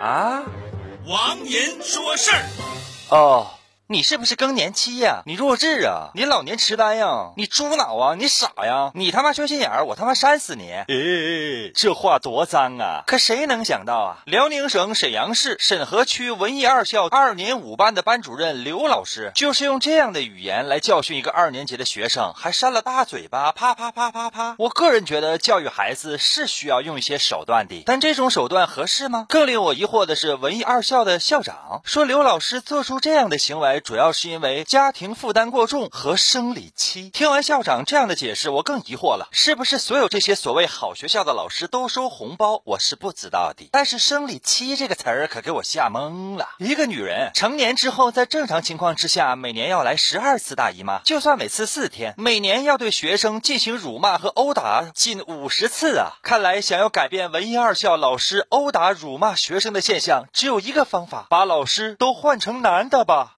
啊，王银说事儿。哦，你是不是更年期呀？你弱智啊？你老年痴呆呀？你猪脑啊？你傻呀？你他妈缺心眼儿，我他妈扇死你！诶，这话多脏啊！可谁能想到啊？辽宁省沈阳市沈河区文艺二校二年五班的班主任刘老师，就是用这样的语言来教训一个二年级的学生，还扇了大嘴巴，啪啪啪啪啪。我个人觉得，教育孩子是需要用一些手段的，但这种手段合适吗？更令我疑惑的是，文艺二校的校长说，刘老师做出这样的行为。主要是因为家庭负担过重和生理期。听完校长这样的解释，我更疑惑了，是不是所有这些所谓好学校的老师都收红包？我是不知道的。但是生理期这个词儿可给我吓懵了。一个女人成年之后，在正常情况之下，每年要来十二次大姨妈，就算每次四天，每年要对学生进行辱骂和殴打近五十次啊！看来想要改变文艺二校老师殴打辱骂学生的现象，只有一个方法，把老师都换成男的吧。